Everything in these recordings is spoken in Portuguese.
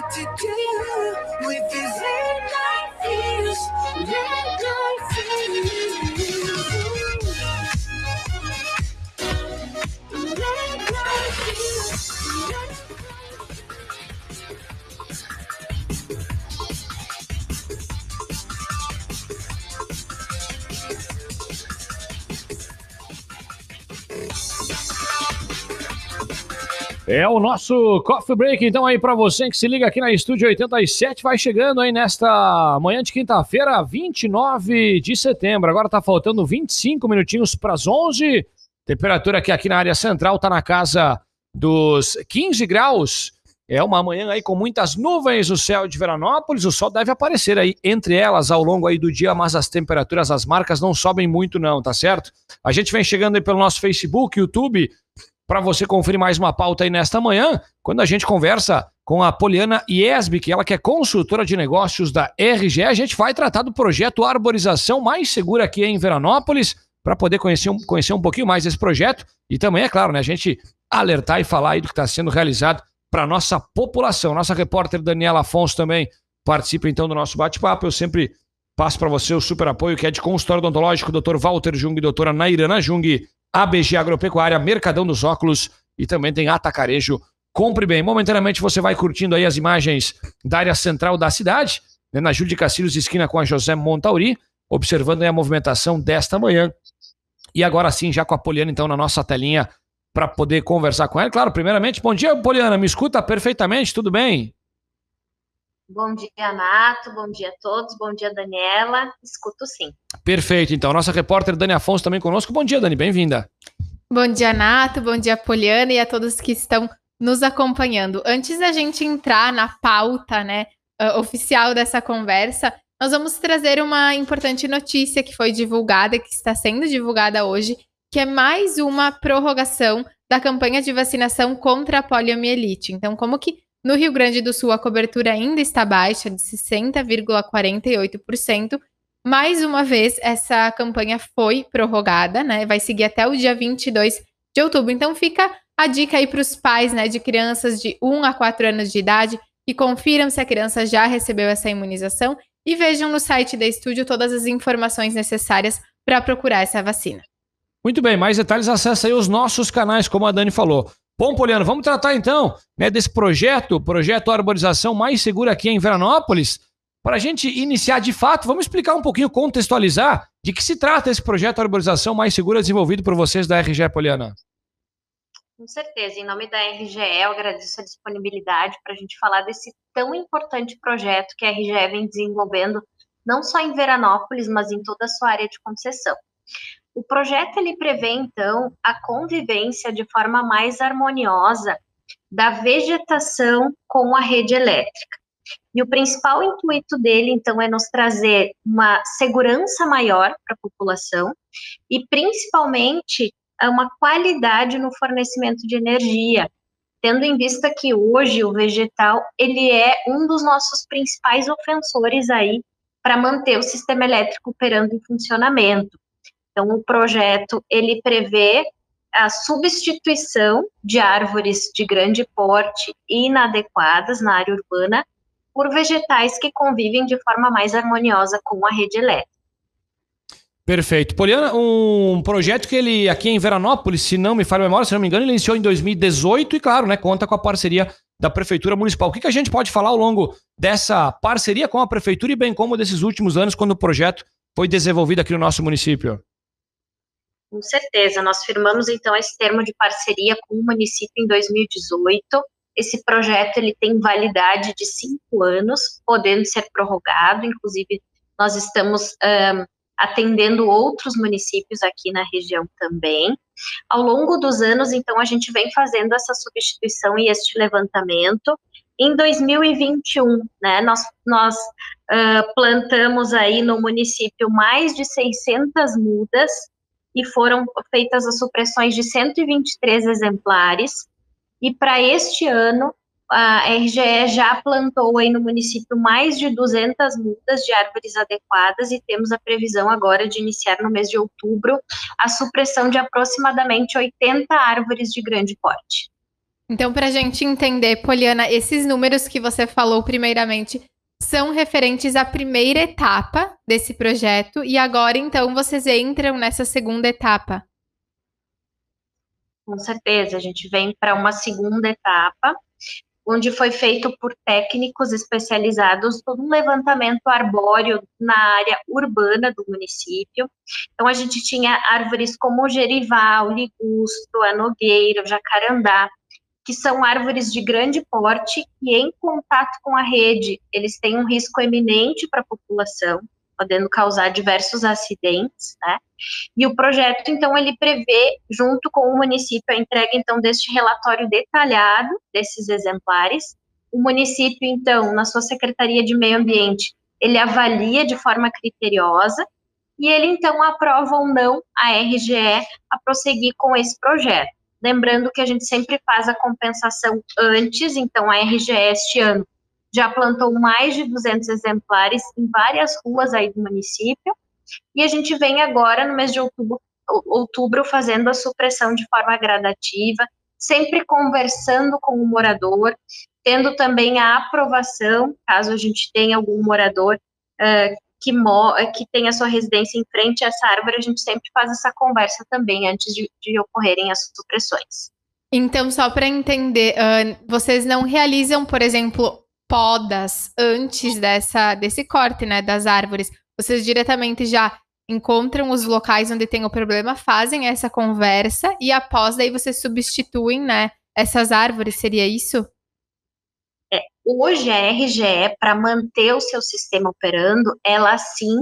what to do with this É o nosso Coffee Break, então, aí para você que se liga aqui na Estúdio 87, vai chegando aí nesta manhã de quinta-feira, 29 de setembro. Agora tá faltando 25 minutinhos para as 11. Temperatura que aqui na área central tá na casa dos 15 graus. É uma manhã aí com muitas nuvens no céu de Veranópolis. O sol deve aparecer aí entre elas ao longo aí do dia, mas as temperaturas, as marcas não sobem muito não, tá certo? A gente vem chegando aí pelo nosso Facebook, YouTube, para você conferir mais uma pauta aí nesta manhã, quando a gente conversa com a Poliana Iesbic, ela que é consultora de negócios da RGE, a gente vai tratar do projeto Arborização Mais Segura aqui em Veranópolis, para poder conhecer um, conhecer um pouquinho mais desse projeto e também, é claro, né, a gente alertar e falar aí do que está sendo realizado para nossa população. Nossa repórter Daniela Afonso também participa então do nosso bate-papo. Eu sempre passo para você o super apoio que é de consultório odontológico, Dr. Walter Jung e doutora Nairana Jung, ABG Agropecuária, Mercadão dos Óculos e também tem Atacarejo. Compre bem. Momentaneamente você vai curtindo aí as imagens da área central da cidade, né, na Júlio de Cacilhos, esquina com a José Montauri, observando a movimentação desta manhã. E agora sim, já com a Poliana, então, na nossa telinha, para poder conversar com ela. Claro, primeiramente, bom dia, Poliana, me escuta perfeitamente, tudo bem? Bom dia, Nato. Bom dia a todos. Bom dia, Daniela. Escuto sim. Perfeito. Então, nossa repórter Dani Afonso também conosco. Bom dia, Dani. Bem-vinda. Bom dia, Nato. Bom dia, Poliana e a todos que estão nos acompanhando. Antes da gente entrar na pauta, né, uh, oficial dessa conversa, nós vamos trazer uma importante notícia que foi divulgada, que está sendo divulgada hoje, que é mais uma prorrogação da campanha de vacinação contra a poliomielite. Então, como que no Rio Grande do Sul, a cobertura ainda está baixa, de 60,48%. Mais uma vez, essa campanha foi prorrogada, né? Vai seguir até o dia 22 de outubro. Então, fica a dica aí para os pais né, de crianças de 1 a 4 anos de idade que confiram se a criança já recebeu essa imunização e vejam no site da Estúdio todas as informações necessárias para procurar essa vacina. Muito bem, mais detalhes acessa aí os nossos canais, como a Dani falou. Bom, Poliano, vamos tratar então né, desse projeto, projeto Arborização Mais Segura aqui em Veranópolis. Para a gente iniciar de fato, vamos explicar um pouquinho, contextualizar de que se trata esse projeto Arborização Mais Segura desenvolvido por vocês da RGE, Poliana. Com certeza, em nome da RGE, eu agradeço a disponibilidade para a gente falar desse tão importante projeto que a RGE vem desenvolvendo, não só em Veranópolis, mas em toda a sua área de concessão. O projeto ele prevê então a convivência de forma mais harmoniosa da vegetação com a rede elétrica. E o principal intuito dele, então, é nos trazer uma segurança maior para a população e, principalmente, uma qualidade no fornecimento de energia, tendo em vista que hoje o vegetal ele é um dos nossos principais ofensores aí para manter o sistema elétrico operando em funcionamento. Então, o projeto ele prevê a substituição de árvores de grande porte e inadequadas na área urbana por vegetais que convivem de forma mais harmoniosa com a rede elétrica. Perfeito. Poliana, um projeto que ele aqui em Veranópolis, se não me falha a memória, se não me engano, ele iniciou em 2018 e, claro, né, conta com a parceria da Prefeitura Municipal. O que, que a gente pode falar ao longo dessa parceria com a Prefeitura e bem como desses últimos anos, quando o projeto foi desenvolvido aqui no nosso município? Com certeza, nós firmamos então esse termo de parceria com o município em 2018. Esse projeto ele tem validade de cinco anos, podendo ser prorrogado. Inclusive, nós estamos um, atendendo outros municípios aqui na região também. Ao longo dos anos, então, a gente vem fazendo essa substituição e este levantamento. Em 2021, né, nós, nós uh, plantamos aí no município mais de 600 mudas e foram feitas as supressões de 123 exemplares. E para este ano, a RGE já plantou aí no município mais de 200 mudas de árvores adequadas e temos a previsão agora de iniciar no mês de outubro a supressão de aproximadamente 80 árvores de grande porte. Então, para a gente entender, Poliana, esses números que você falou primeiramente são referentes à primeira etapa desse projeto e agora, então, vocês entram nessa segunda etapa. Com certeza, a gente vem para uma segunda etapa, onde foi feito por técnicos especializados todo um levantamento arbóreo na área urbana do município. Então, a gente tinha árvores como o gerival, ligusto, a nogueira, o jacarandá, que são árvores de grande porte e em contato com a rede, eles têm um risco eminente para a população, podendo causar diversos acidentes, né? E o projeto, então, ele prevê, junto com o município, a entrega, então, deste relatório detalhado desses exemplares. O município, então, na sua Secretaria de Meio Ambiente, ele avalia de forma criteriosa e ele, então, aprova ou não a RGE a prosseguir com esse projeto. Lembrando que a gente sempre faz a compensação antes, então a RGE este ano já plantou mais de 200 exemplares em várias ruas aí do município, e a gente vem agora, no mês de outubro, outubro fazendo a supressão de forma gradativa, sempre conversando com o morador, tendo também a aprovação, caso a gente tenha algum morador uh, que, que tem a sua residência em frente a essa árvore, a gente sempre faz essa conversa também antes de, de ocorrerem as supressões. Então, só para entender, uh, vocês não realizam, por exemplo, podas antes dessa, desse corte, né, das árvores. Vocês diretamente já encontram os locais onde tem o problema, fazem essa conversa e após daí vocês substituem, né, essas árvores, seria isso? Hoje a RGE, para manter o seu sistema operando, ela sim,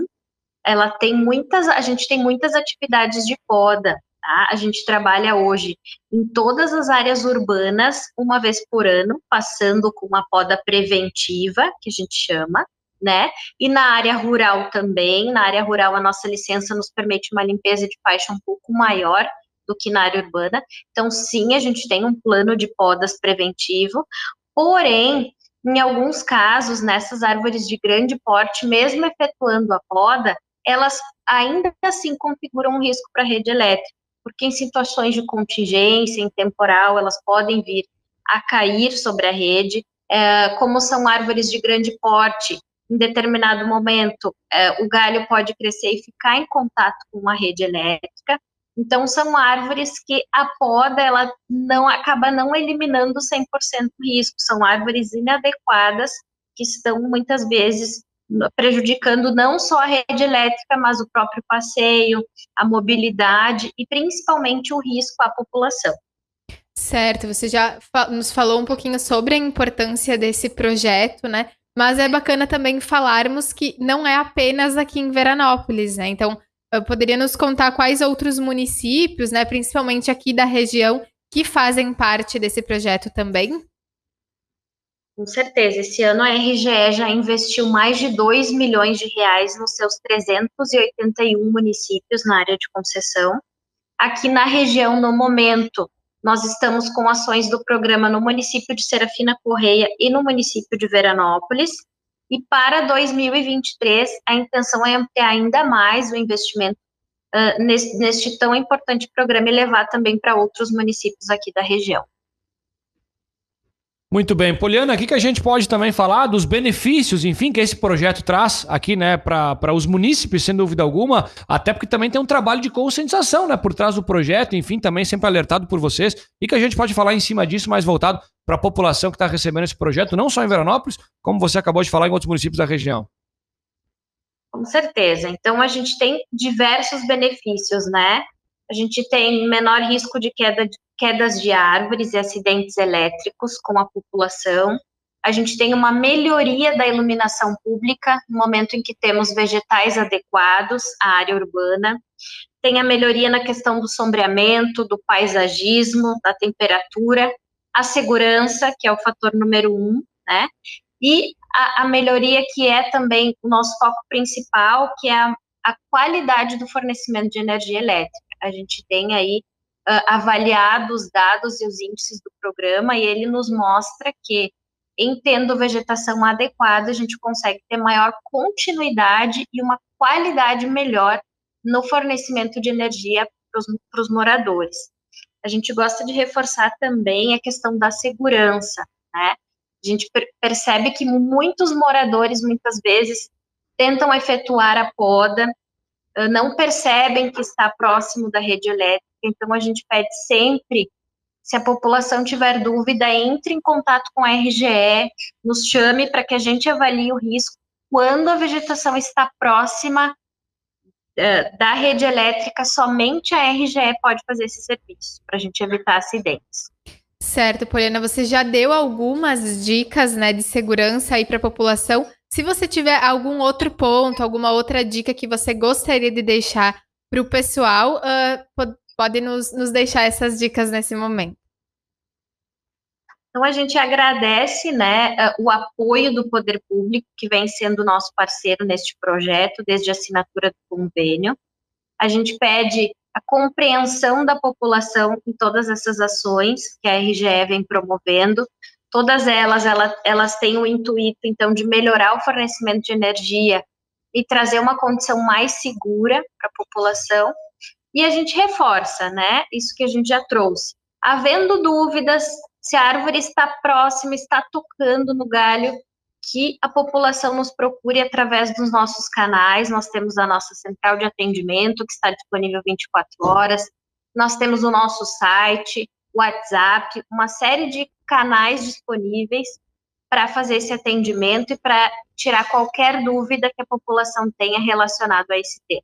ela tem muitas, a gente tem muitas atividades de poda, tá? A gente trabalha hoje em todas as áreas urbanas, uma vez por ano, passando com uma poda preventiva, que a gente chama, né? E na área rural também, na área rural a nossa licença nos permite uma limpeza de faixa um pouco maior do que na área urbana. Então, sim, a gente tem um plano de podas preventivo, porém, em alguns casos, nessas árvores de grande porte, mesmo efetuando a poda, elas ainda assim configuram um risco para a rede elétrica, porque em situações de contingência, em temporal, elas podem vir a cair sobre a rede, é, como são árvores de grande porte, em determinado momento, é, o galho pode crescer e ficar em contato com a rede elétrica, então, são árvores que a poda, ela não acaba não eliminando 100% o risco, são árvores inadequadas que estão, muitas vezes, prejudicando não só a rede elétrica, mas o próprio passeio, a mobilidade e, principalmente, o risco à população. Certo, você já nos falou um pouquinho sobre a importância desse projeto, né? Mas é bacana também falarmos que não é apenas aqui em Veranópolis, né? Então, poderia nos contar quais outros municípios, né, principalmente aqui da região, que fazem parte desse projeto também? Com certeza. Esse ano a RGE já investiu mais de 2 milhões de reais nos seus 381 municípios na área de concessão. Aqui na região, no momento, nós estamos com ações do programa no município de Serafina Correia e no município de Veranópolis. E para 2023, a intenção é ampliar ainda mais o investimento uh, neste, neste tão importante programa e levar também para outros municípios aqui da região. Muito bem, Poliana, aqui que a gente pode também falar dos benefícios, enfim, que esse projeto traz aqui, né, para os munícipes, sem dúvida alguma, até porque também tem um trabalho de conscientização, né, por trás do projeto, enfim, também sempre alertado por vocês, e que a gente pode falar em cima disso, mais voltado para a população que está recebendo esse projeto, não só em Veranópolis, como você acabou de falar em outros municípios da região. Com certeza. Então, a gente tem diversos benefícios, né? A gente tem menor risco de queda de quedas de árvores e acidentes elétricos com a população. A gente tem uma melhoria da iluminação pública no momento em que temos vegetais adequados à área urbana. Tem a melhoria na questão do sombreamento, do paisagismo, da temperatura, a segurança, que é o fator número um, né? E a, a melhoria que é também o nosso foco principal, que é a, a qualidade do fornecimento de energia elétrica. A gente tem aí uh, avaliado os dados e os índices do programa e ele nos mostra que, em tendo vegetação adequada, a gente consegue ter maior continuidade e uma qualidade melhor no fornecimento de energia para os moradores. a gente gosta de reforçar também a questão da segurança, né? A gente per percebe que muitos moradores, muitas vezes, tentam efetuar a poda, não percebem que está próximo da rede elétrica, então a gente pede sempre, se a população tiver dúvida, entre em contato com a RGE, nos chame para que a gente avalie o risco quando a vegetação está próxima uh, da rede elétrica, somente a RGE pode fazer esse serviço, para a gente evitar acidentes. Certo, Poliana, você já deu algumas dicas né, de segurança aí para a população. Se você tiver algum outro ponto, alguma outra dica que você gostaria de deixar para o pessoal, uh, pode nos, nos deixar essas dicas nesse momento. Então, a gente agradece né, o apoio do poder público, que vem sendo nosso parceiro neste projeto, desde a assinatura do convênio. A gente pede a compreensão da população em todas essas ações que a RGE vem promovendo. Todas elas, elas têm o intuito, então, de melhorar o fornecimento de energia e trazer uma condição mais segura para a população. E a gente reforça, né, isso que a gente já trouxe. Havendo dúvidas, se a árvore está próxima, está tocando no galho, que a população nos procure através dos nossos canais. Nós temos a nossa central de atendimento, que está disponível 24 horas. Nós temos o nosso site, WhatsApp, uma série de canais disponíveis para fazer esse atendimento e para tirar qualquer dúvida que a população tenha relacionado a esse tema.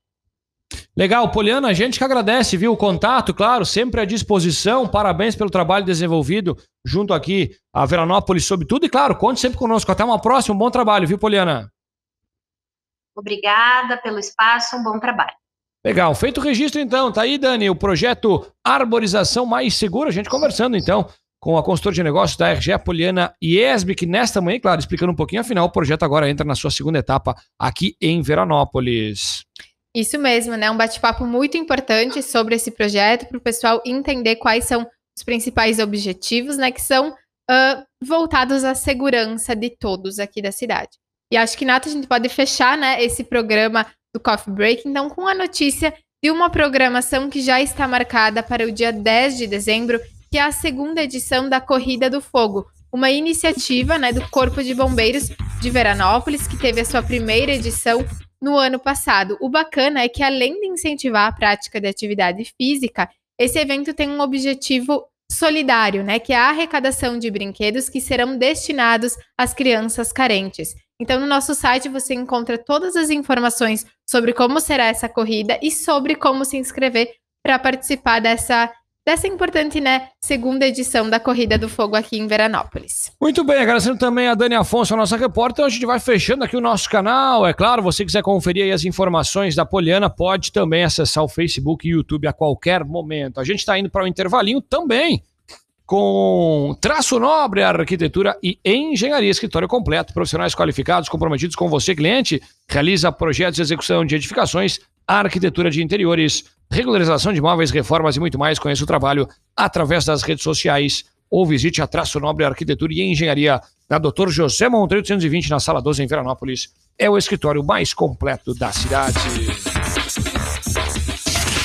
Legal, Poliana, a gente que agradece, viu, o contato, claro, sempre à disposição. Parabéns pelo trabalho desenvolvido junto aqui a Veranópolis sobre tudo. E claro, conte sempre conosco. Até uma próxima, um bom trabalho, viu, Poliana? Obrigada pelo espaço, um bom trabalho. Legal, feito o registro então. Tá aí, Dani, o projeto Arborização Mais Segura. A gente conversando então com a consultora de negócios da RGE, Poliana Iesbe, que nesta manhã, claro, explicando um pouquinho, afinal, o projeto agora entra na sua segunda etapa aqui em Veranópolis. Isso mesmo, né? Um bate-papo muito importante sobre esse projeto para o pessoal entender quais são os principais objetivos, né? Que são uh, voltados à segurança de todos aqui da cidade. E acho que, Nato, a gente pode fechar né, esse programa do Coffee Break, então, com a notícia de uma programação que já está marcada para o dia 10 de dezembro, que é a segunda edição da Corrida do Fogo, uma iniciativa né, do Corpo de Bombeiros de Veranópolis, que teve a sua primeira edição no ano passado. O bacana é que, além de incentivar a prática de atividade física, esse evento tem um objetivo solidário, né, que é a arrecadação de brinquedos que serão destinados às crianças carentes. Então, no nosso site você encontra todas as informações sobre como será essa corrida e sobre como se inscrever para participar dessa dessa importante, né, segunda edição da Corrida do Fogo aqui em Veranópolis. Muito bem, agradecendo também a Dani Afonso, a nossa repórter. A gente vai fechando aqui o nosso canal. É claro, você quiser conferir as informações da Poliana, pode também acessar o Facebook e YouTube a qualquer momento. A gente está indo para o um intervalinho também com traço nobre, arquitetura e engenharia, escritório completo, profissionais qualificados, comprometidos com você, cliente, realiza projetos de execução de edificações, arquitetura de interiores, regularização de imóveis, reformas e muito mais. Conheça o trabalho através das redes sociais ou visite a Traço Nobre Arquitetura e Engenharia da Dr. José Monteiro 820 na Sala 12 em Veranópolis. É o escritório mais completo da cidade.